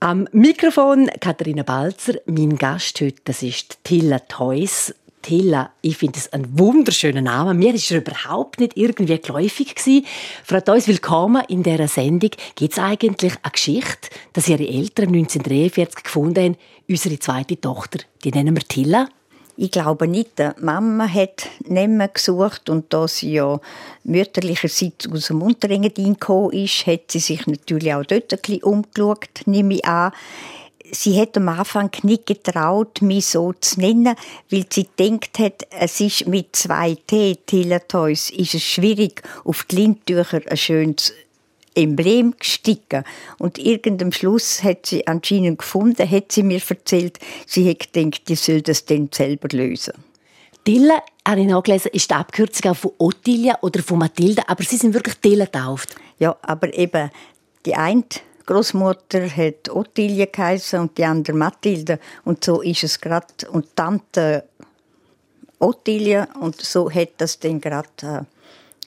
Am Mikrofon Katharina Balzer. Mein Gast heute das ist Tilla Theus. Tilla, ich finde es einen wunderschönen Namen. Mir ist er überhaupt nicht irgendwie geläufig gewesen. Frau Theus, willkommen in dieser Sendung. Gibt es eigentlich eine Geschichte, dass Ihre Eltern 1943 gefunden haben, unsere zweite Tochter, die nennen wir Tilla? Ich glaube nicht. Die Mama hat Namen gesucht und da sie ja mütterlicherseits aus dem Unterengadin gekommen ist, hat sie sich natürlich auch dort ein bisschen umgeschaut, nehme ich an. Sie hat am Anfang nicht getraut, mich so zu nennen, weil sie denkt hat, es ist mit zwei T, Teletoys, ist es schwierig, auf die Lindtücher ein schönes Emblem gesticken. Und irgendeinem Schluss hat sie anscheinend gefunden, hat sie mir erzählt, sie hat gedacht, die soll das dann selber lösen. Dille, habe ich nachgelesen, ist die Abkürzung auch von Ottilia oder von Mathilde, aber sie sind wirklich Dille getauft. Ja, aber eben die eine Großmutter hat Ottilia geheißen und die andere Mathilde und so ist es gerade und Tante Ottilia und so hat das dann gerade äh,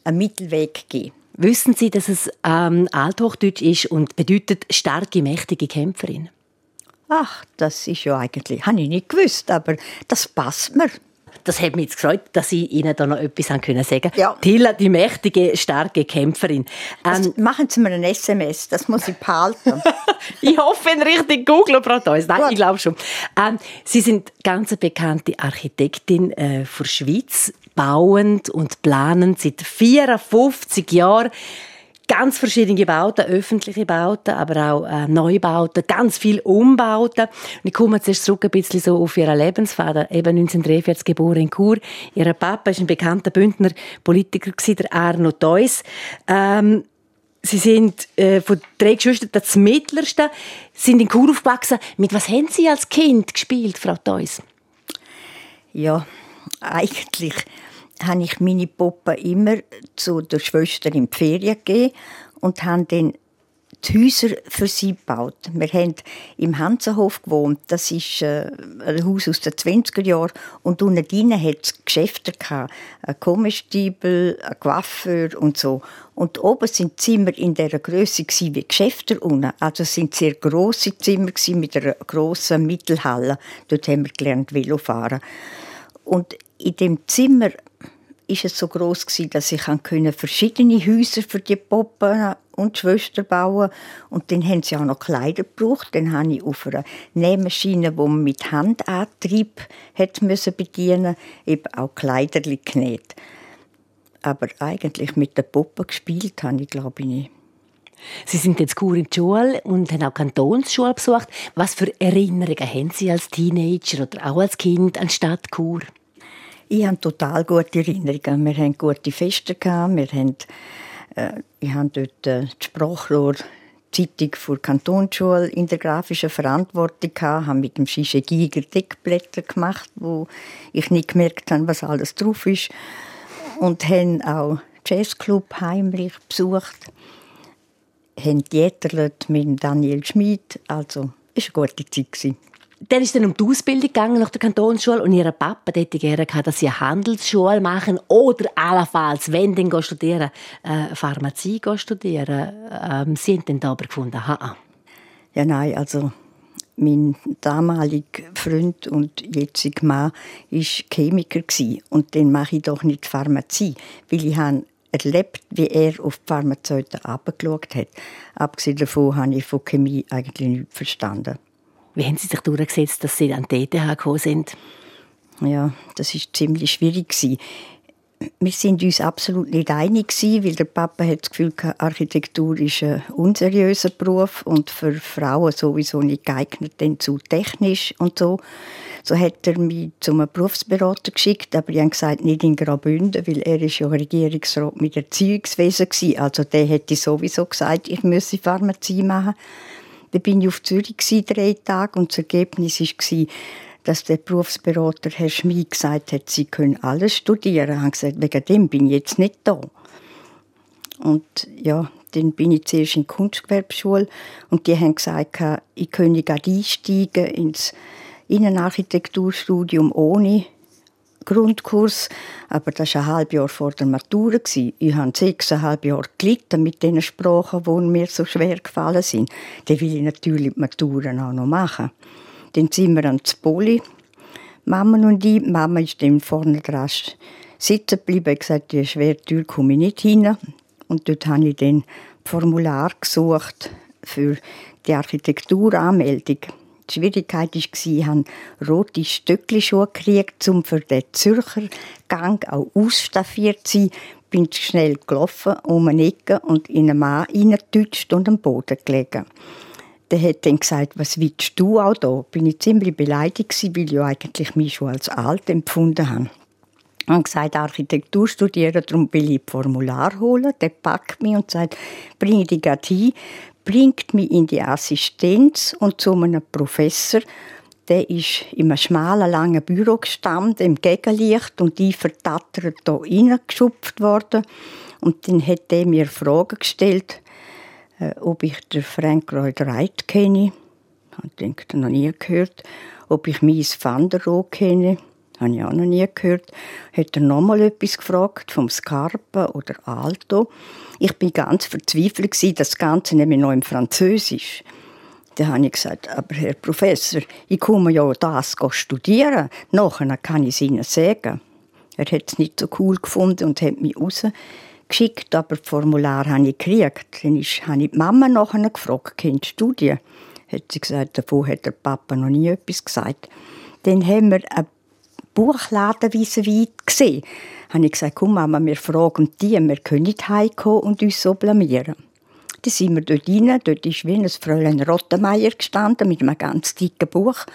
einen Mittelweg gegeben. Wissen Sie, dass es ähm, Althochdeutsch ist und bedeutet starke, mächtige Kämpferin? Ach, das ist ja eigentlich, habe ich nicht gewusst, aber das passt mir. Das hat mich jetzt gefreut, dass ich Ihnen da noch etwas sagen können Ja. Tilla, die mächtige, starke Kämpferin. Ähm, machen Sie mir ein SMS, das muss ich behalten. ich hoffe, in richtig Google, Frau Theus. Nein, Gut. ich glaube schon. Ähm, Sie sind ganz bekannte Architektin äh, für Schweiz bauend und planend seit 54 Jahren ganz verschiedene Bauten, öffentliche Bauten, aber auch äh, Neubauten, ganz viel Umbauten. Und ich komme zuerst zurück ein bisschen so auf ihren Lebensvater, eben 1943 geboren in Chur. Ihr Papa ist ein bekannter Bündner Politiker der Arno Theus. Ähm, Sie sind äh, von drei Geschwistern das mittlerste, sind in Chur aufgewachsen. Mit was haben Sie als Kind gespielt, Frau Theus? Ja, eigentlich habe ich meine Puppe immer zu der Schwester in die Ferien gegeben und habe dann die Häuser für sie gebaut. Wir haben im Hansenhof gewohnt. Das ist äh, ein Haus aus den 20er Jahren. Und unten drinnen hat es Geschäfte gehabt. Ein Kommestiebel, ein Coiffeur und so. Und oben sind Zimmer in dieser Größe wie Geschäfte unten. Also es sind sehr große Zimmer mit einer grossen Mittelhalle. Dort haben wir gelernt Velofahren. Und in dem Zimmer ist es so groß dass ich verschiedene Häuser für die Puppen und Schwester bauen und dann haben sie auch noch Kleider gebraucht. Dann habe ich auf einer Nähmaschine, die man mit Handantrieb hat müssen bedienen, eben auch Kleider genäht. Aber eigentlich mit der Puppe gespielt habe ich glaube ich nicht. Sie sind jetzt Kur in die Schule und haben auch Kantonsschule besucht. Was für Erinnerungen haben Sie als Teenager oder auch als Kind an Stadt Chur? Ich habe total gute Erinnerungen. Wir hatten gute Feste. Wir haben, äh, ich habe dort äh, die Sprachrohr Zeitung für die Kantonsschule in der grafischen Verantwortung gehabt, habe mit dem Shische Giger Deckblätter gemacht, wo ich nicht gemerkt habe, was alles drauf ist. Und haben auch Jazzclub heimlich besucht, haben Theaterlet mit Daniel Schmid, also es war eine gute Zeit dann ist dann um die Ausbildung gegangen nach der Kantonsschule und ihr Papa hätte gerne gehabt, dass sie eine Handelsschule machen oder allenfalls, wenn dann studieren, äh, Pharmazie studieren. Ähm, sie haben dann aber gefunden, ha. Ja, nein, also mein damaliger Freund und jetziger Mann war Chemiker und dann mache ich doch nicht Pharmazie, weil ich habe erlebt, wie er auf die Pharmazeuten abgeschaut hat. Abgesehen davon habe ich von Chemie eigentlich nichts verstanden. Wie haben Sie sich durchgesetzt, dass Sie an die ETH gekommen sind? Ja, das ist ziemlich schwierig Wir sind uns absolut nicht einig weil der Papa hat das Gefühl, Architektur ist ein unseriöser Beruf und für Frauen sowieso nicht geeignet, denn zu technisch und so. So hat er mich zum Berufsberater geschickt, aber ich habe gesagt, nicht in Graubünden, weil er ist ja Regierungsrat mit Erziehungswesen war. Also der hätte sowieso gesagt, ich müsse Pharmazie machen. Dann bin ich auf Zürich drei Tage und das Ergebnis war, dass der Berufsberater Herr Schmid gesagt hat, Sie können alles studieren. Ich habe gesagt, wegen dem bin ich jetzt nicht da. Und ja, dann bin ich zuerst in die Kunstgewerbeschule und die haben gesagt, ich könne gerade einsteigen ins Innenarchitekturstudium ohne Grundkurs, aber das war ein halbes Jahr vor der Matura. Ich habe sechseinhalb Jahre gelitten mit den Sprachen, die mir so schwer gefallen sind. Dann will ich natürlich die Maturen auch noch machen. Dann sind wir ans Poli, Mama und ich. Mama ist dann vorne dran sitzen geblieben und gesagt, die schwere Tür komme ich nicht hin. Und dort habe ich dann Formular gesucht für die Architekturanmeldung. Die Schwierigkeit war, ich habe rote Stöckelschuhe gekriegt, um für den Zürcher Gang auch ausstaffiert zu sein. Bin schnell gelaufen, um eine Ecke und in einen Mann reingetutscht und am Boden gelegen. Der hat dann gesagt, was willst du auch da? Bin ich ziemlich beleidigt weil ich eigentlich mich schon als alt empfunden habe. Habe gesagt, Architektur studieren, darum will ich Formular holen. Der packt mich und sagt, bringe die hin bringt mich in die Assistenz und zu einem Professor. Der ist in einem schmalen, langen Büro gestanden, im Gegenlicht, und ich vertattert hier reingeschupft worden. Und dann hat er mir Fragen gestellt, äh, ob ich den Frank Lloyd Wright kenne. Ich denke, noch nie gehört. Ob ich Mies van der Rohe kenne. Habe ich auch noch nie gehört. Hat er noch mal etwas gefragt vom Scarpa oder Alto. Ich bin ganz verzweifelt gewesen, das Ganze nämlich noch im Französisch. Da habe ich gesagt, aber Herr Professor, ich komme ja das studieren. Nachher kann ich es Ihnen sagen. Er hat es nicht so cool gefunden und hat mich rausgeschickt, aber das Formular habe ich gekriegt. Dann habe ich die Mama nachher gefragt, kennst du die? Hat sie gesagt, davon hat der Papa noch nie etwas gesagt. Dann haben wir eine Buchladen wie gesehen. habe ich gesagt, komm Mama, wir fragen die, wir können nicht heimkommen und uns so blamieren. Dann sind wir dort rein, dort ist wie ein Fräulein Rottenmeier gestanden mit einem ganz dicken Buch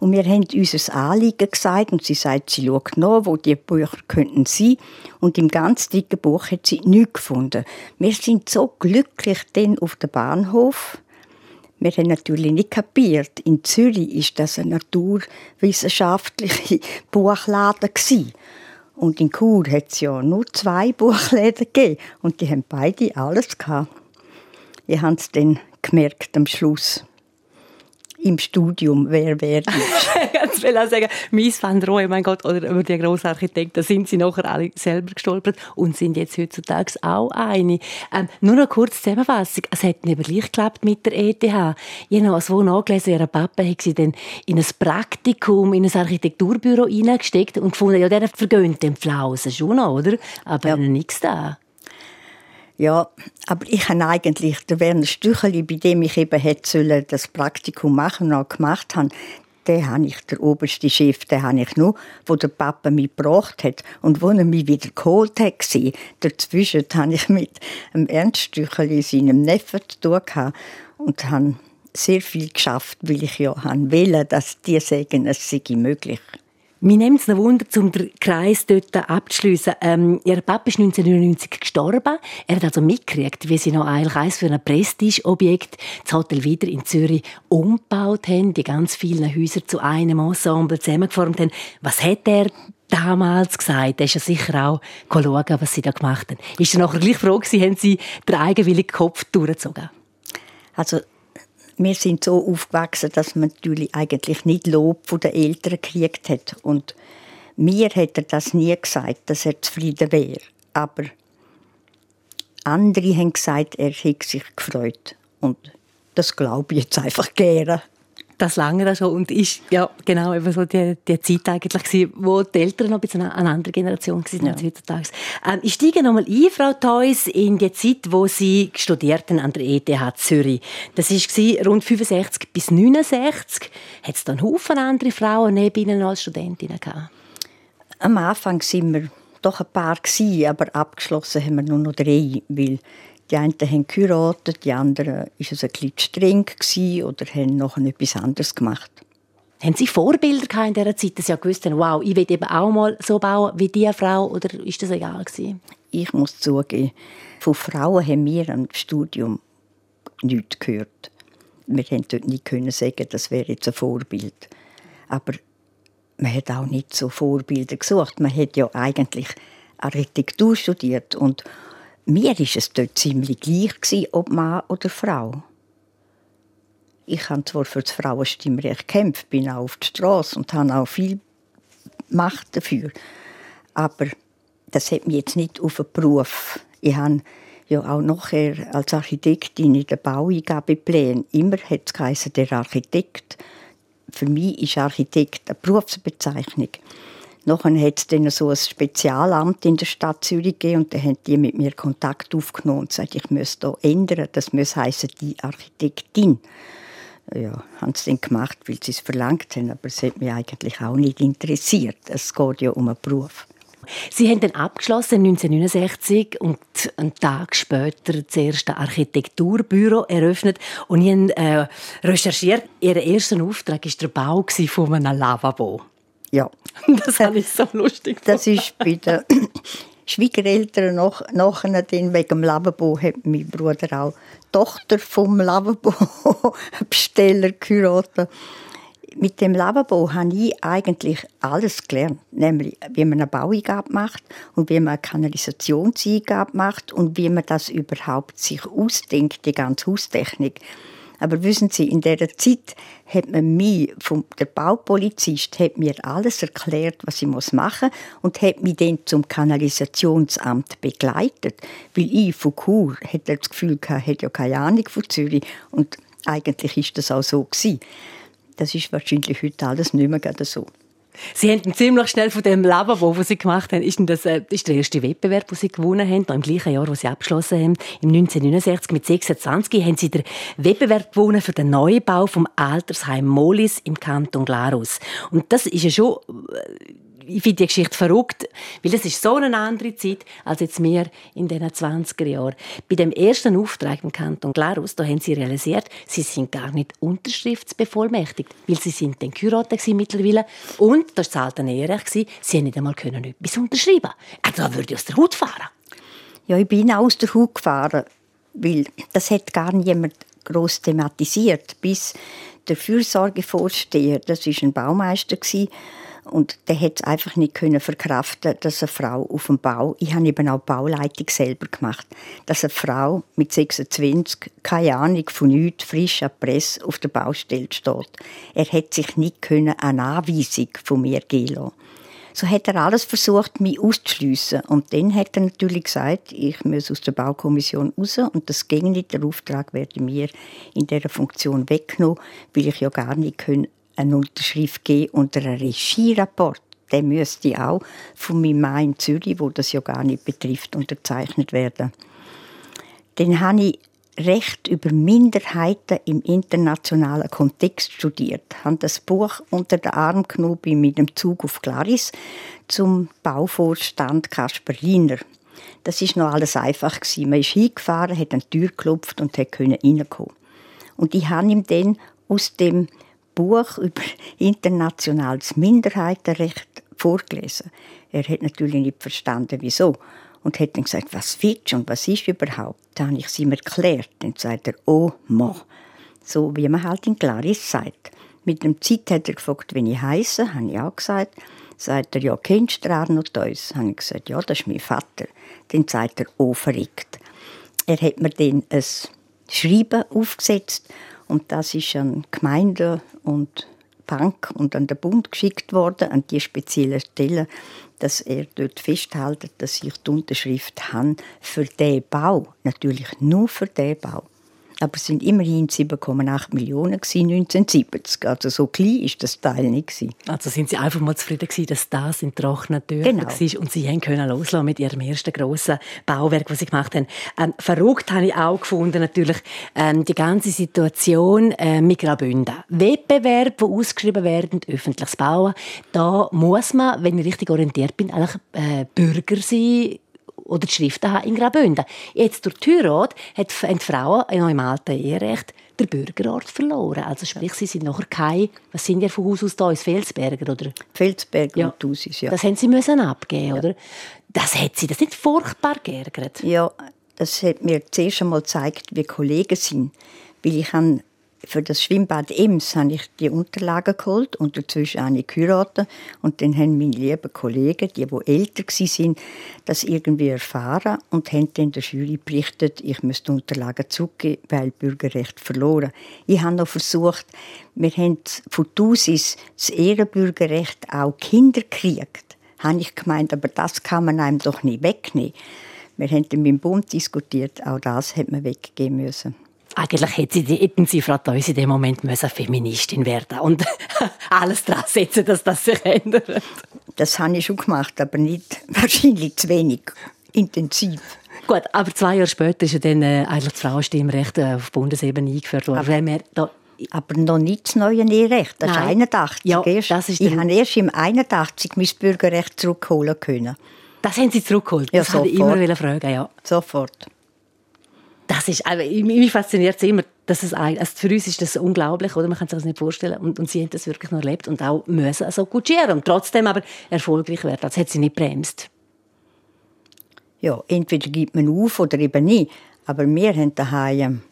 und wir haben unser Anliegen gesagt und sie sagt, sie schaut nach, wo die Bücher könnten sein und im ganz dicken Buch hat sie nichts gefunden. Wir sind so glücklich dann auf dem Bahnhof, wir haben natürlich nicht kapiert. In Zürich ist das ein naturwissenschaftliche Buchladen gewesen. Und in Chur hat es ja nur zwei Buchläden gegeben. Und die haben beide alles gehabt. Ich habe es dann gemerkt am Schluss im Studium, wer wer ist. Ganz will auch sagen, Mies van Rohe, mein Gott, oder über die grossen Architekten, sind sie nachher alle selber gestolpert und sind jetzt heutzutage auch eine. Ähm, nur noch kurz Zusammenfassung. Es hat nicht gleich geklappt mit der ETH. Ich habe noch wo nachgelesen, ihr Papa hat sie dann in ein Praktikum, in ein Architekturbüro hineingesteckt und gefunden, ja, der vergönnt den Flausen schon noch, oder? Aber ja. nichts da. Ja, aber ich habe eigentlich der Werner Stücheli, bei dem ich eben hätte das Praktikum machen und auch gemacht habe, den habe ich, der oberste Chef, den habe ich nur, wo der Papa mich gebracht hat und wo er mich wieder geholt hat. Dazwischen habe ich mit dem Ernst Stücheli, seinem Neffen, zu tun gehabt und habe sehr viel geschafft, weil ich ja wollte, dass die sagen, es sei möglich. Mir nimmt es noch Wunder, um den Kreis dort abzuschliessen. Ähm, ihr Papa ist 1999 gestorben. Er hat also mitgekriegt, wie sie noch eigentlich eins für ein Prestigeobjekt das Hotel wieder in Zürich umgebaut haben, die ganz vielen Häuser zu einem Ensemble zusammengeformt haben. Was hat er damals gesagt? Er ist ja sicher auch schauen, was sie da gemacht haben. Ist er nachher gleich froh gewesen, haben sie den eigenwilligen Kopf durchgezogen? Also wir sind so aufgewachsen, dass man natürlich eigentlich nicht Lob von den Eltern gekriegt hat. Und mir hätte er das nie gesagt, dass er zufrieden wäre. Aber andere haben gesagt, er hätte sich gefreut. Und das glaube ich jetzt einfach gerne das lange schon und ist ja genau eben so die, die Zeit eigentlich gewesen, wo die Eltern noch ein bisschen eine andere Generation waren ja. als heutzutage. Ähm, ich steige nochmal ein, Frau Theus, in die Zeit, wo Sie studierten an der ETH Zürich. Das war rund 65 bis 69. Hat es dann Haufen andere Frauen neben Ihnen als Studentinnen gehabt? Am Anfang waren wir doch ein paar aber abgeschlossen haben wir nur noch drei, weil die einen haben geheiratet, die anderen war es ein bisschen streng oder haben noch etwas anderes gemacht. Haben Sie Vorbilder in dieser Zeit, dass Sie gewusst haben, wow, ich will eben auch mal so bauen wie diese Frau, oder ist das egal gewesen? Ich muss zugeben, von Frauen haben wir am Studium nichts gehört. Wir konnten dort nicht können sagen, das wäre jetzt ein Vorbild. Aber man hat auch nicht so Vorbilder gesucht. Man hat ja eigentlich Architektur studiert und mir war es dort ziemlich gleich, ob Mann oder Frau. Ich habe zwar für das Frauenstimmrecht gekämpft, bin auch auf der Straße und habe auch viel Macht dafür. Aber das hat mich jetzt nicht auf den Beruf. Ich habe ja auch nachher als Architektin in der Baueingabepläne immer geheißen, der Architekt. Für mich ist Architekt eine Berufsbezeichnung. Nachher hat es dann so ein Spezialamt in der Stadt Zürich gegeben und dann haben die mit mir Kontakt aufgenommen und gesagt, ich müsste hier ändern. Das muss heißen die Architektin. Ja, haben sie dann gemacht, weil sie es verlangt haben, aber es hat mich eigentlich auch nicht interessiert. Es geht ja um einen Beruf. Sie haben dann abgeschlossen 1969 und einen Tag später das erste Architekturbüro eröffnet und ich habe äh, recherchiert. Ihr erster Auftrag war der Bau von einem Lavabo. Ja. Das fand ich so lustig. Das ist bei den Schwiegereltern noch, nachher wegen dem Lavabo hat mein Bruder auch die Tochter vom Lavabo-Besteller geheiratet. Mit dem Lavabo habe ich eigentlich alles gelernt, nämlich wie man eine Baueingabe macht und wie man eine Kanalisationseingabe macht und wie man das überhaupt sich ausdenkt, die ganze Haustechnik. Aber wissen Sie, in dieser Zeit hat man mir, vom, der Baupolizist hat mir alles erklärt, was ich machen muss und hat mich dann zum Kanalisationsamt begleitet. Weil ich von Chur hatte das Gefühl, ich hätte ja keine Ahnung von Zürich und eigentlich ist das auch so gewesen. Das ist wahrscheinlich heute alles nicht mehr so. Sie haben ziemlich schnell von dem Lavabo, was Sie gemacht haben, ist, das, äh, ist der erste Wettbewerb, den Sie gewonnen haben, im gleichen Jahr, wo Sie abgeschlossen haben, im 1969 mit 26, haben Sie den Wettbewerb gewonnen für den Neubau vom Altersheim Molis im Kanton Glarus. Und das ist ja schon äh, ich finde die Geschichte verrückt, weil es ist so eine andere Zeit als jetzt wir in den 20er Jahren. Bei dem ersten Auftrag im Kanton Glarus, da haben sie realisiert, sie sind gar nicht unterschriftsbevollmächtigt, weil sie sind dann geheiratet mittlerweile und das war das alte Eherecht, sie haben nicht einmal können etwas unterschreiben. Also da würde ich aus der Haut fahren. Ja, ich bin aus der Haut gefahren, weil das hat gar niemand groß thematisiert, bis der Fürsorgevorsteher, das ist ein Baumeister und der hat es einfach nicht können verkraften, dass eine Frau auf dem Bau, ich habe eben auch Bauleitung selber gemacht, dass eine Frau mit 26 keine Ahnung von nichts, frisch an Presse auf der Baustelle steht. Er hat sich nicht können eine Anweisung von mir geben lassen. So hat er alles versucht, mich auszuschliessen. Und dann hat er natürlich gesagt, ich muss aus der Baukommission raus und das ging nicht. Der Auftrag werde mir in dieser Funktion weggenommen, weil ich ja gar nicht können eine Unterschrift geben unter einem Regierapport. Der müsste auch von meinem Mann in Zürich, wo das ja gar nicht betrifft, unterzeichnet werden. Dann habe ich Recht über Minderheiten im internationalen Kontext studiert. Ich habe das Buch unter den Arm genommen mit dem Zug auf Glaris zum Bauvorstand Kasper Riener. Das ist noch alles einfach gewesen. Man ist hingefahren, hat an die Tür geklopft und konnte reinkommen. Und ich habe ihm dann aus dem Buch über internationales Minderheitenrecht vorgelesen. Er hat natürlich nicht verstanden, wieso. Und hat dann gesagt, was du und was ist überhaupt? Dann habe ich es ihm erklärt. Dann sagt er, oh, mo. So wie man halt in Claris sagt. Mit dem Zeit hat er gefragt, wenn ich heiße, habe ich auch gesagt. Sagt er, ja, kennst du Arno Deus? Habe ich gesagt, ja, das ist mein Vater. Dann sagt er, oh, verrückt. Er hat mir dann ein Schreiben aufgesetzt und das ist an Gemeinde und Bank und an den Bund geschickt worden, an die spezielle Stelle, dass er dort festhält, dass ich die Unterschrift habe für den Bau. Natürlich nur für den Bau aber es sind immerhin 7,8 Millionen 1970. Also so klein ist das Teil nicht Also sind Sie einfach mal zufrieden gewesen, dass das in trockenen Türen genau. war und Sie können loslassen mit Ihrem ersten grossen Bauwerk, das Sie gemacht haben. Ähm, verrückt habe ich auch gefunden natürlich ähm, die ganze Situation äh, mit Graubünden. Wettbewerb, die ausgeschrieben werden, öffentliches Bauen. Da muss man, wenn ich richtig orientiert bin, eigentlich äh, Bürger sein oder die Schriften haben in Graubünden. Jetzt durch die Heirat haben die Frauen noch im alten Eherecht den Bürgerort verloren. Also sprich, sie sind nachher kein, was sind ja von Haus aus da, Felsberger, oder? Felsberger ja. und Thusis, ja. Das haben sie müssen abgeben, ja. oder? Das hat sie, das nicht furchtbar geärgert? Ja, das hat mir zuerst einmal gezeigt, wie Kollegen sind. Weil ich habe für das Schwimmbad Ems habe ich die Unterlagen geholt und dazwischen ich geheiratet. Und dann haben meine lieben Kollegen, die, die älter waren, das irgendwie erfahren und haben dann der Jury berichtet, ich müsste Unterlagen zurückgeben, weil Bürgerrecht verloren. Ich habe noch versucht, wir haben von Thusis das Ehrenbürgerrecht auch Kinder gekriegt habe ich gemeint, aber das kann man einem doch nicht wegnehmen. Wir haben mit dem Bund diskutiert, auch das hätte man weggeben müssen. Eigentlich hätten Sie, Frau Theus, in dem Moment müssen Feministin werden und alles dran setzen, dass das sich ändert. Das habe ich schon gemacht, aber nicht wahrscheinlich zu wenig intensiv. Gut, aber zwei Jahre später ist ja dann äh, eigentlich das Frauenstimmrecht äh, auf Bundesebene eingeführt worden. Aber, aber noch nicht das neue Eherecht. Das Nein. ist 81. Ja, das ist ich habe erst im 81 mein Bürgerrecht zurückholen können. Das haben Sie zurückgeholt? Ja, das sofort. ich immer fragen, ja. Sofort. Das ist, also, mich fasziniert es immer, dass es, also für uns ist das unglaublich, oder? Man kann sich das nicht vorstellen. Und, und sie haben das wirklich noch erlebt und auch müssen so gut und trotzdem aber erfolgreich werden. Das hat sie nicht bremst. Ja, entweder gibt man auf oder eben nicht. Aber wir haben daheim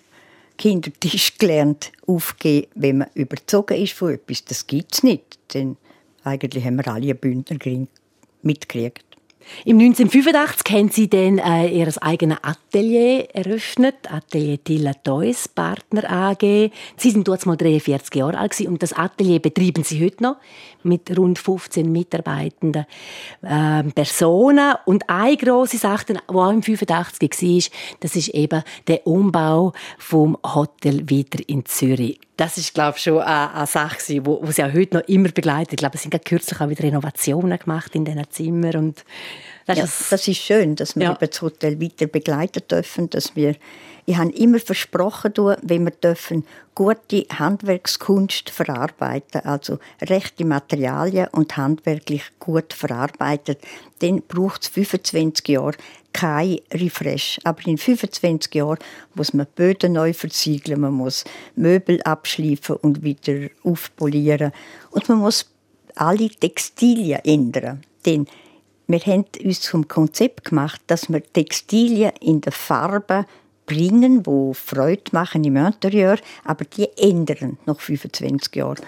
Kindertisch gelernt, aufgeben, wenn man überzogen ist von etwas. Das gibt es nicht. Denn eigentlich haben wir alle Bündner mitgekriegt. Im 1985 haben Sie dann äh, Ihr eigenes Atelier eröffnet, Atelier Tilla Toys, Partner AG. Sie sind dort mal 43 Jahre alt und das Atelier betreiben Sie heute noch mit rund 15 mitarbeitenden äh, Personen. Und eine grosse Sache, die auch im 85 war, das ist eben der Umbau vom Hotel wieder in Zürich. Das ist, glaube ich, schon eine, eine Sache, die sie auch heute noch immer begleitet. Ich glaube, es sind kürzlich auch wieder Renovationen gemacht in diesen Zimmern und das, ja, ist, das ist schön, dass wir ja. das Hotel weiter begleiten dürfen, dass wir ich habe immer versprochen, wenn wir dürfen, gute Handwerkskunst verarbeiten, also rechte Materialien und handwerklich gut verarbeitet, dann braucht es 25 Jahre kein Refresh. Aber in 25 Jahren muss man Böden neu versiegeln, man muss Möbel abschleifen und wieder aufpolieren und man muss alle Textilien ändern. Denn wir haben uns zum Konzept gemacht, dass wir Textilien in der Farbe bringen, wo Freude machen im Interieur, aber die ändern nach 25 Jahren.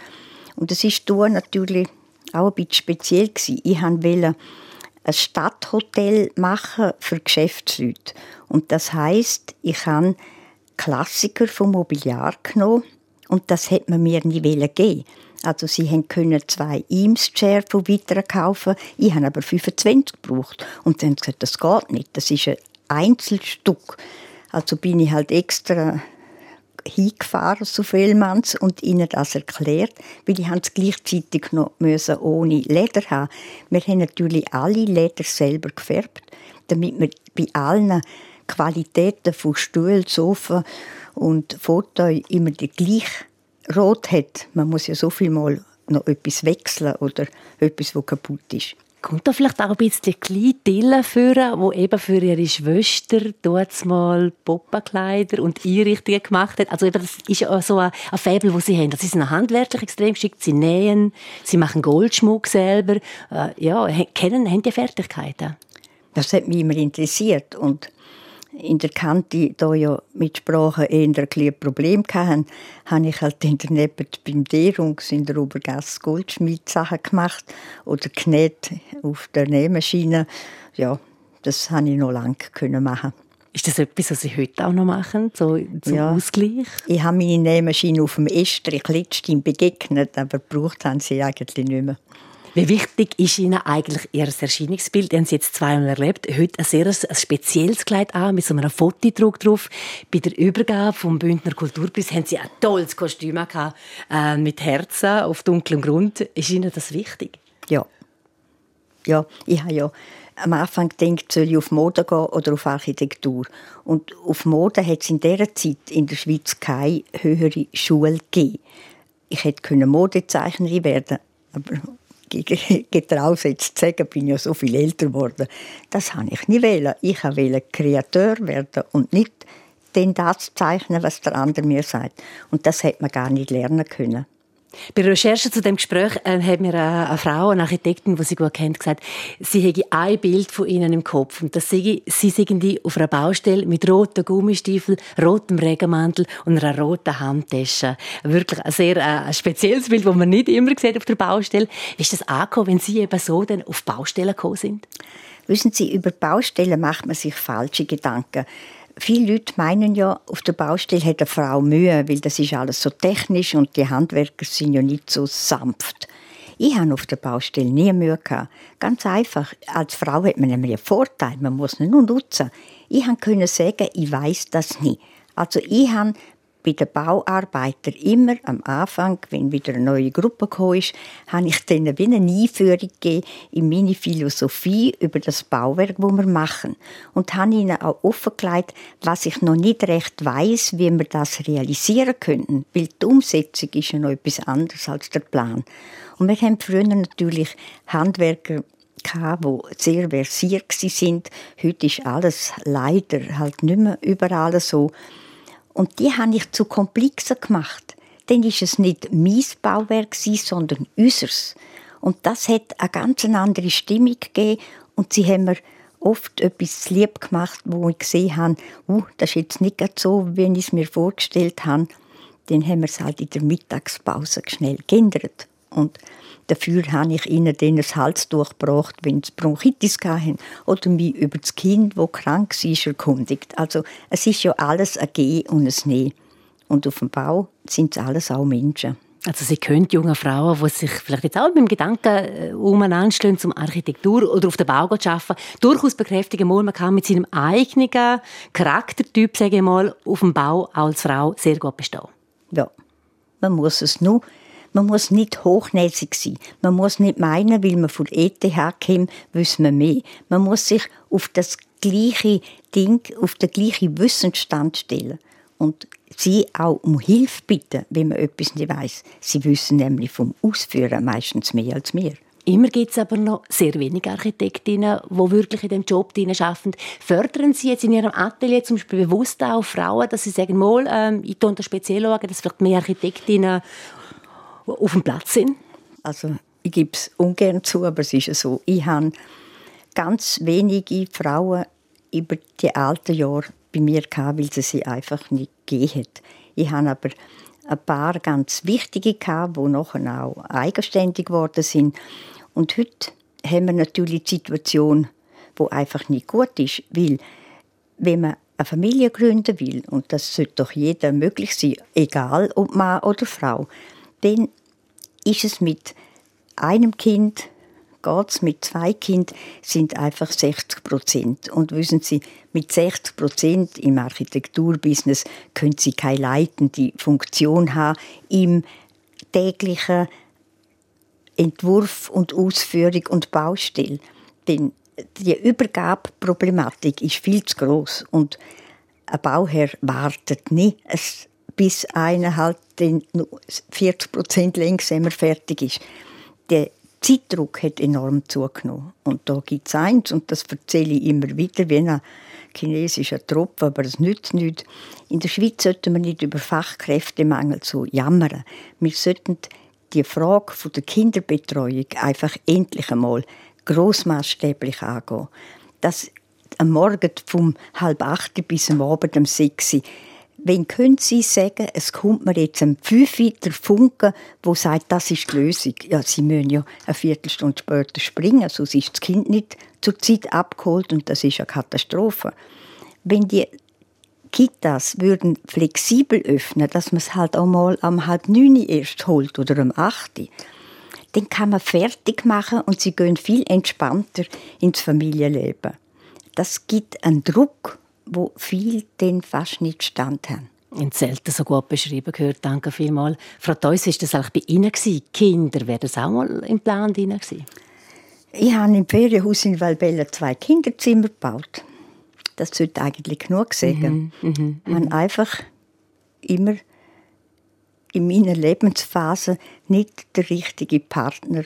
Und das ist hier natürlich auch ein bisschen speziell gewesen. Ich wollte ein Stadthotel machen für Geschäftsleute. Und das heißt, ich habe Klassiker vom Mobiliar genommen und das hätte man mir nie geben also sie können zwei Eames-Chair von weiter kaufen, ich habe aber 25 gebraucht. Und dann haben gesagt, das geht nicht, das ist ein Einzelstück. Also bin ich halt extra hingefahren zu Fellmanns und ihnen das erklärt, weil ich es gleichzeitig noch müssen ohne Leder haben. Wir haben natürlich alle Leder selber gefärbt, damit wir bei allen Qualitäten von Stuhl, Sofa und Foto immer die gleiche Rot hat. Man muss ja so viel mal noch etwas wechseln oder etwas, was kaputt ist. Kommt da vielleicht auch ein bisschen kleine Dillen führen, wo eben für ihre Schwester dort mal Poppenkleider und Einrichtungen gemacht hat. Also eben, das ist ja so ein, ein Faible, das sie haben. Sie sind handwerklich extrem geschickt. Sie nähen, sie machen Goldschmuck selber. Äh, ja, kennen, haben die Fertigkeiten. Das hat mich immer interessiert und in der Kante da ja mit Sprache eher ein Problem hatten, habe ich halt daneben beim Derungs in der Obergasse Goldschmiedsachen gemacht oder genäht auf der Nähmaschine. Ja, das habe ich noch lange machen. Ist das etwas, was Sie heute auch noch machen, so zum ja. Ausgleich? Ich habe meine Nähmaschine auf dem Estrich letztens begegnet, aber gebraucht haben sie eigentlich nicht mehr. Wie wichtig ist Ihnen eigentlich Ihr Erscheinungsbild? Sie haben Sie jetzt zweimal erlebt. Heute ein sehr ein spezielles Kleid an, mit so einem Fotodruck drauf. Bei der Übergabe vom Bündner Kulturpreis haben Sie ein tolles Kostüm gehabt, äh, mit Herzen auf dunklem Grund. Ist Ihnen das wichtig? Ja. Ja, ich habe ja am Anfang gedacht, soll ich auf Mode gehen oder auf Architektur. Und auf Mode hat es in dieser Zeit in der Schweiz keine höhere Schule gegeben. Ich hätte Modezeichnerin werden aber getraut, jetzt zu sagen, bin ja so viel älter geworden. Das habe ich nicht wählen. Ich wollte Kreateur werden und nicht den das zeichnen, was der andere mir sagt. Und das hätte man gar nicht lernen können. Bei der Recherche zu dem Gespräch äh, hat mir eine, eine, Frau, eine Architektin, die sie gut kennt, gesagt, sie hätte ein Bild von ihnen im Kopf. Und das sehe sie seien die auf einer Baustelle mit roten Gummistiefeln, rotem Regenmantel und einer roten Handtasche. Wirklich ein sehr äh, spezielles Bild, das man nicht immer sieht auf der Baustelle. Wie ist das angekommen, wenn Sie eben so dann auf Baustellen gekommen sind? Wissen Sie, über Baustellen macht man sich falsche Gedanken. Viele Leute meinen ja, auf der Baustelle hat eine Frau Mühe, weil das ist alles so technisch und die Handwerker sind ja nicht so sanft. Ich habe auf der Baustelle nie Mühe gehabt. Ganz einfach. Als Frau hat man nämlich einen Vorteil. Man muss ihn nur nutzen. Ich konnte sagen, ich weiß das nicht. Also ich habe bei den Bauarbeitern immer am Anfang, wenn wieder eine neue Gruppe kam, habe ich denen wie eine Einführung gegeben in meine Philosophie über das Bauwerk, das wir machen. Und habe ihnen auch offengelegt, was ich noch nicht recht weiß, wie wir das realisieren könnten. Weil die Umsetzung ist ja noch etwas anderes als der Plan. Und wir haben früher natürlich Handwerker die sehr versiert sind. Heute ist alles leider halt nicht mehr überall so. Und die habe ich zu komplexer gemacht. Dann ist es nicht mein Bauwerk, sondern unseres. Und das hat eine ganz andere Stimmung gegeben. Und sie haben mir oft etwas lieb gemacht, wo ich gesehen habe, uh, das ist jetzt nicht so, wie ich es mir vorgestellt habe. Dann haben wir es halt in der Mittagspause schnell geändert. Und Dafür habe ich ihnen dann das Halstuch gebracht, wenn sie Bronchitis hatten. Oder mich über das Kind, das krank war, erkundigt. Also es ist ja alles ein Gehen und ein Nehmen. Und auf dem Bau sind es alles auch Menschen. Also Sie können junge Frauen, die sich vielleicht jetzt auch mit dem Gedanken äh, umeinander zum Architektur oder auf den Bau zu arbeiten, durchaus bekräftigen, man kann mit seinem eigenen Charaktertyp, sage ich mal, auf dem Bau als Frau sehr gut bestehen. Ja, man muss es nur man muss nicht hochnäsig sein. Man muss nicht meinen, weil man von ETH kommt, wissen wir mehr. Man muss sich auf das gleiche Ding, auf den gleichen Wissensstand stellen. Und sie auch um Hilfe bitten, wenn man etwas nicht weiß. Sie wissen nämlich vom Ausführen meistens mehr als wir. Immer gibt es aber noch sehr wenige Architektinnen, die wirklich in diesem Job arbeiten. Fördern Sie jetzt in Ihrem Atelier zum Beispiel bewusst auch Frauen, dass Sie sagen, mal, ähm, ich schaue speziell schauen, dass vielleicht mehr Architektinnen auf dem Platz sind? Also ich gebe es ungern zu, aber es ist so. Ich habe ganz wenige Frauen über die alten Jahre bei mir gehabt, weil sie sie einfach nicht gegeben Ich habe aber ein paar ganz wichtige gehabt, die nachher auch eigenständig geworden sind. Und heute haben wir natürlich die Situation, wo einfach nicht gut ist, weil wenn man eine Familie gründen will, und das sollte doch jeder möglich sein, egal ob Mann oder Frau, dann ist es mit einem Kind, geht es mit zwei Kindern, sind einfach 60 Prozent. Und wissen Sie, mit 60 Prozent im Architekturbusiness können Sie keine leitende Funktion haben im täglichen Entwurf und Ausführung und Baustelle. Denn die Übergabeproblematik ist viel zu groß und ein Bauherr wartet nicht bis einer halt den 40 Prozent langsamer fertig ist. Der Zeitdruck hat enorm zugenommen. Und da gibt es eins, und das erzähle ich immer wieder, wie ein chinesischer Tropfen, aber es nützt nichts. In der Schweiz sollten wir nicht über Fachkräftemangel so jammern. Wir sollten die Frage der Kinderbetreuung einfach endlich einmal grossmaßstäblich angehen. Dass am Morgen vom halb acht bis am Abend um sechs Wen können Sie sagen, es kommt mir jetzt ein Pfeifiter Funke, wo sagt, das ist die Lösung? Ja, Sie müssen ja eine Viertelstunde später springen, sonst ist das Kind nicht zur Zeit abgeholt und das ist eine Katastrophe. Wenn die Kitas würden flexibel öffnen, dass man es halt auch mal am halb neun erst holt oder um acht, dann kann man fertig machen und sie gehen viel entspannter ins Familienleben. Das gibt einen Druck wo viel dann fast nicht stand haben. In selten so gut beschrieben gehört. Danke vielmals. Frau Theus, ist das eigentlich bei Ihnen gewesen? Kinder, wäre das auch mal im Plan drin gewesen? Ich habe im Ferienhaus in Valbella zwei Kinderzimmer gebaut. Das sollte eigentlich genug sagen. Mhm, mhm, ich habe einfach immer in meiner Lebensphase nicht der richtige Partner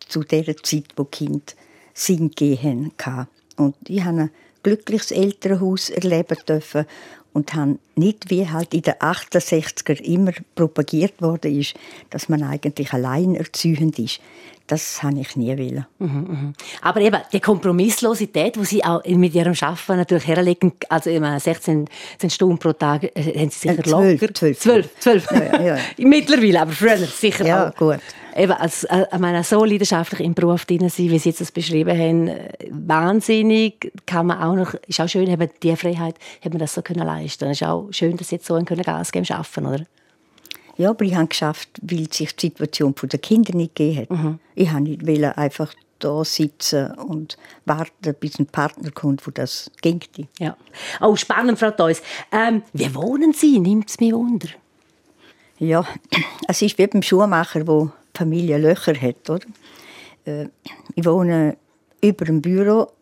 zu der Zeit, wo Kind sind gehen kann. Und ich habe glückliches Elternhaus erleben dürfen und haben nicht wie halt in den 68er immer propagiert worden ist, dass man eigentlich allein erziehend ist. Das habe ich nie wollen. Mhm, mhm. Aber eben die Kompromisslosigkeit, die Sie auch mit Ihrem Arbeiten natürlich herlegen, also immer 16, 16 Stunden pro Tag, äh, haben Sie sicher äh, 12, locker. 12. 12, 12. Ja, ja. Mittlerweile, aber früher sicher ja, auch. gut. Eben, als, äh, meine, so leidenschaftlich im Beruf drin sein, wie Sie jetzt das beschrieben haben, äh, wahnsinnig, kann man auch noch, ist auch schön, haben die Freiheit, hat man das so können leisten. Es ist auch schön, dass Sie jetzt so können Gas geben, arbeiten, oder? Ja, aber ich habe geschafft, weil sich die Situation der Kinder nicht gegeben hat. Mhm. Ich wollte nicht einfach da sitzen und warten, bis ein Partner kommt, wo das ging. Ja. Oh, spannend, Frau Theus. Ähm, wie wohnen Sie? Nimmt es mich wunder. Ja, es ist wie beim Schuhmacher, wo die Familie Löcher hat. Oder? Äh, ich wohne über dem Büro,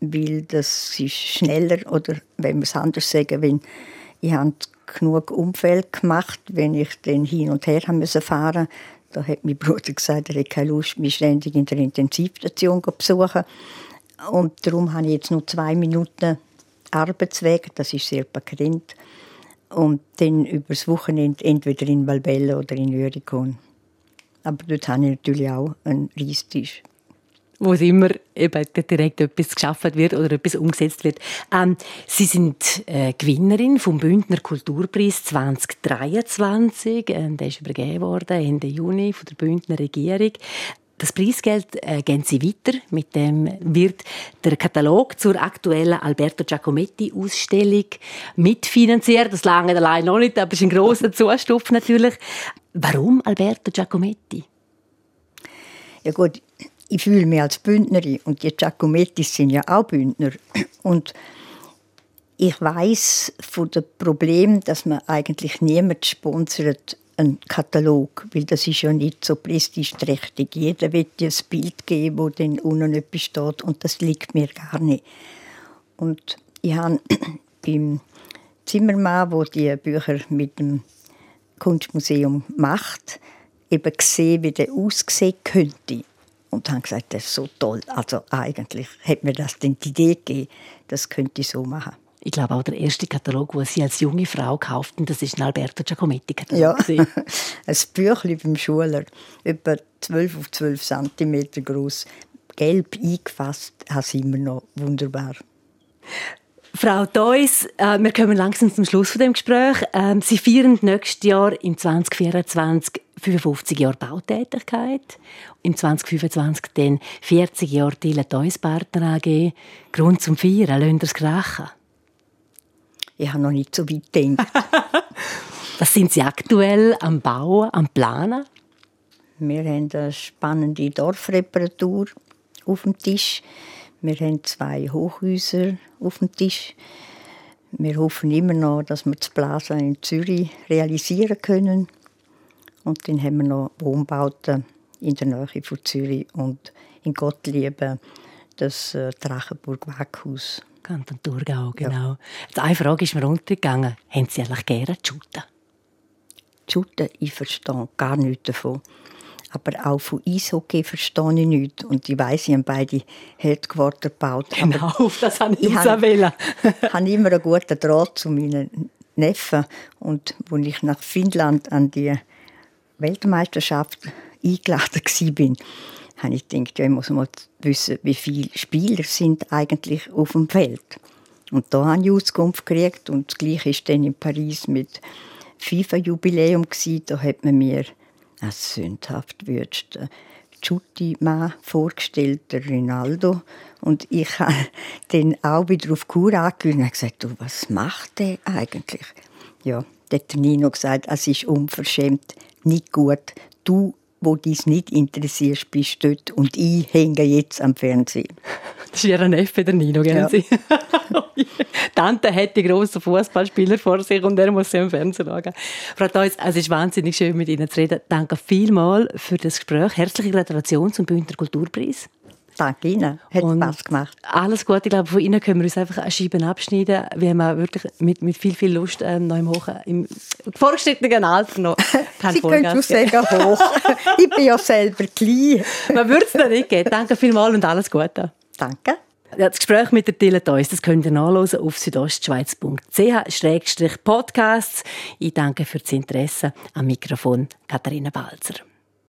weil das ist schneller oder wenn wir es anders sagen, wenn ich habe genug Umfeld gemacht, wenn ich dann hin und her haben müssen fahren. Da hat mein Bruder gesagt, er hätte keine Lust, mich ständig in der Intensivstation zu besuchen. Und darum habe ich jetzt nur zwei Minuten Arbeitsweg. Das ist sehr begrenzt und dann übers Wochenende entweder in Valbella oder in Urikon. Aber dort habe ich natürlich auch einen Reistisch. Wo es immer eben direkt etwas geschaffen wird oder etwas umgesetzt wird. Ähm, Sie sind äh, Gewinnerin vom Bündner Kulturpreis 2023. Ähm, der ist übergeben worden Ende Juni von der Bündner Regierung. Das Preisgeld äh, gehen Sie weiter. Mit dem wird der Katalog zur aktuellen Alberto Giacometti-Ausstellung mitfinanziert. Das lange allein noch nicht, aber es ist ein grosser Zustupf natürlich. Warum Alberto Giacometti? Ja gut, ich fühle mich als Bündnerin und die Giacometti sind ja auch Bündner. Und ich weiß von dem Problem, dass man eigentlich niemand sponsert einen Katalog, weil das ist ja nicht so prestigeträchtig. Jeder wird dir ein Bild geben, wo dann unten etwas steht und das liegt mir gar nicht. Und ich habe beim Zimmermann, wo die Bücher mit dem Kunstmuseum macht, eben gesehen, wie der aussehen könnte. Und habe gesagt, das ist so toll. Also eigentlich hat mir das dann die Idee gegeben, das könnte ich so machen ich glaube auch der erste Katalog, den Sie als junge Frau kauften, das ist ein Alberto Giacometti Katalog. Ja, ein Büchlein beim Schuler, etwa 12 auf 12 cm groß, gelb eingefasst, habe ich immer noch wunderbar. Frau Theus, äh, wir kommen langsam zum Schluss von dem Gespräch. Ähm, Sie feiern nächstes Jahr im 2024 55 Jahre Bautätigkeit. Im 2025 dann 40 Jahre Tille Theus Partner AG. Grund zum Feiern, lasst es krachen. Ich habe noch nicht so weit gedacht. Was sind Sie aktuell am Bauen, am Planen? Wir haben eine spannende Dorfreparatur auf dem Tisch. Wir haben zwei Hochhäuser auf dem Tisch. Wir hoffen immer noch, dass wir das Plaza in Zürich realisieren können. Und dann haben wir noch Wohnbauten in der Nähe von Zürich und in Gottlieben das äh, Drachenburg-Weghaus. Kanton Thurgau, genau. Ja. eine Frage ist mir untergegangen. Haben Sie eigentlich gerne Shooten? Shooten, ich verstehe gar nichts davon. Aber auch von Eishockey verstehe ich nichts. Und ich weiss, ich habe beide Headquarter gebaut. Genau, Aber das habe ich, ich habe, habe immer einen guten Draht zu meinen Neffen. Und als ich nach Finnland an die Weltmeisterschaft eingeladen war, habe ich gedacht, ja, ich muss mal wissen, wie viele Spieler sind eigentlich auf dem Feld. Und da habe ich Auskunft gekriegt und das Gleiche war dann in Paris mit FIFA-Jubiläum. Da hat man mir als sündhaft würdest Giutti-Mann vorgestellt, der Rinaldo. Und ich habe dann auch wieder auf Kur angehört und gesagt, du, was macht der eigentlich? Ja, hat Nino gesagt, es ist unverschämt, nicht gut. Du wo dies nicht interessiert, bist dort und ich hänge jetzt am Fernsehen. Das ist ihr Neffe, der Nino, ja. Sie? Tante hat die grossen Fußballspieler vor sich und er muss sie am Fernsehen schauen. Frau Theus, es ist wahnsinnig schön, mit Ihnen zu reden. Danke vielmals für das Gespräch. Herzliche Gratulation zum Bündner Kulturpreis. Danke Ihnen. Hat und Spaß gemacht. Alles gut. Ich glaube, von Ihnen können wir uns einfach eine Scheibe abschneiden, wie man wirklich mit, mit viel, viel Lust ähm, noch im, hohen, im vorgeschrittenen Alter noch kann Sie können schon sagen hoch. ich bin ja selber klein. Man würde es noch nicht geben. Danke vielmals und alles Gute. Danke. das Gespräch mit der Tille Theus, das könnt ihr nachlesen auf südostschweiz.ch-podcasts. Ich danke für das Interesse. Am Mikrofon Katharina Balzer.